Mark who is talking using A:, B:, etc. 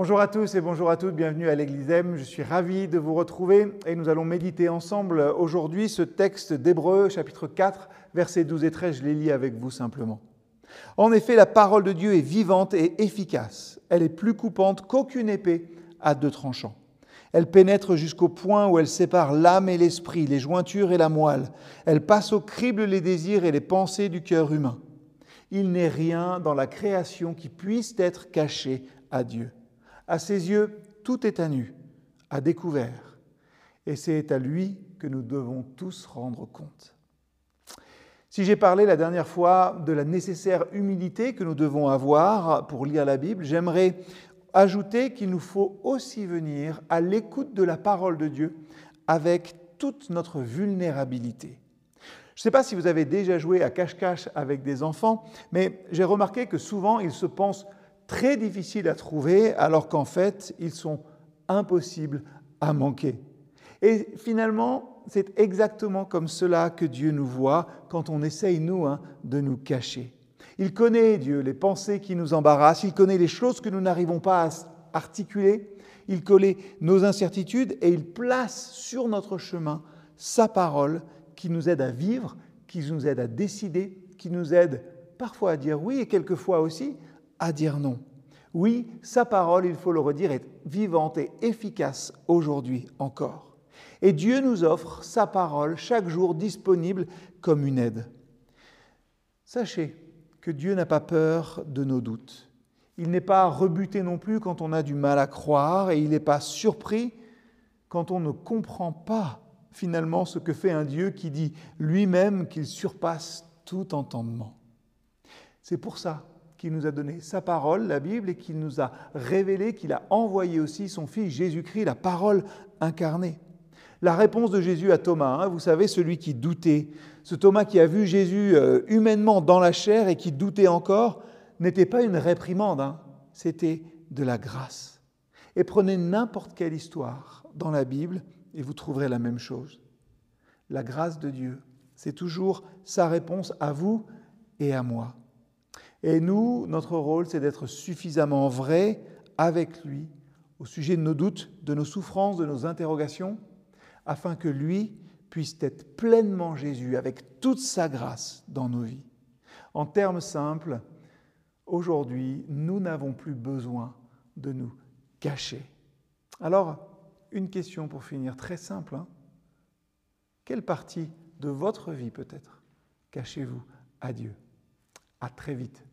A: Bonjour à tous et bonjour à toutes, bienvenue à l'Église M. Je suis ravi de vous retrouver et nous allons méditer ensemble aujourd'hui ce texte d'Hébreu, chapitre 4, versets 12 et 13. Je les lis avec vous simplement. En effet, la parole de Dieu est vivante et efficace. Elle est plus coupante qu'aucune épée à deux tranchants. Elle pénètre jusqu'au point où elle sépare l'âme et l'esprit, les jointures et la moelle. Elle passe au crible les désirs et les pensées du cœur humain. Il n'est rien dans la création qui puisse être caché à Dieu. À ses yeux, tout est à nu, à découvert, et c'est à lui que nous devons tous rendre compte. Si j'ai parlé la dernière fois de la nécessaire humilité que nous devons avoir pour lire la Bible, j'aimerais ajouter qu'il nous faut aussi venir à l'écoute de la parole de Dieu avec toute notre vulnérabilité. Je ne sais pas si vous avez déjà joué à cache-cache avec des enfants, mais j'ai remarqué que souvent ils se pensent très difficiles à trouver alors qu'en fait, ils sont impossibles à manquer. Et finalement, c'est exactement comme cela que Dieu nous voit quand on essaye, nous, hein, de nous cacher. Il connaît, Dieu, les pensées qui nous embarrassent, il connaît les choses que nous n'arrivons pas à articuler, il connaît nos incertitudes et il place sur notre chemin sa parole qui nous aide à vivre, qui nous aide à décider, qui nous aide parfois à dire oui et quelquefois aussi à dire non. Oui, sa parole, il faut le redire, est vivante et efficace aujourd'hui encore. Et Dieu nous offre sa parole chaque jour disponible comme une aide. Sachez que Dieu n'a pas peur de nos doutes. Il n'est pas rebuté non plus quand on a du mal à croire et il n'est pas surpris quand on ne comprend pas finalement ce que fait un Dieu qui dit lui-même qu'il surpasse tout entendement. C'est pour ça qui nous a donné sa parole, la Bible, et qui nous a révélé qu'il a envoyé aussi son Fils Jésus-Christ, la parole incarnée. La réponse de Jésus à Thomas, hein, vous savez, celui qui doutait, ce Thomas qui a vu Jésus euh, humainement dans la chair et qui doutait encore, n'était pas une réprimande, hein, c'était de la grâce. Et prenez n'importe quelle histoire dans la Bible et vous trouverez la même chose. La grâce de Dieu, c'est toujours sa réponse à vous et à moi. Et nous, notre rôle, c'est d'être suffisamment vrai avec lui au sujet de nos doutes, de nos souffrances, de nos interrogations, afin que lui puisse être pleinement Jésus avec toute sa grâce dans nos vies. En termes simples, aujourd'hui, nous n'avons plus besoin de nous cacher. Alors, une question pour finir, très simple. Hein. Quelle partie de votre vie peut-être cachez-vous à Dieu? À très vite.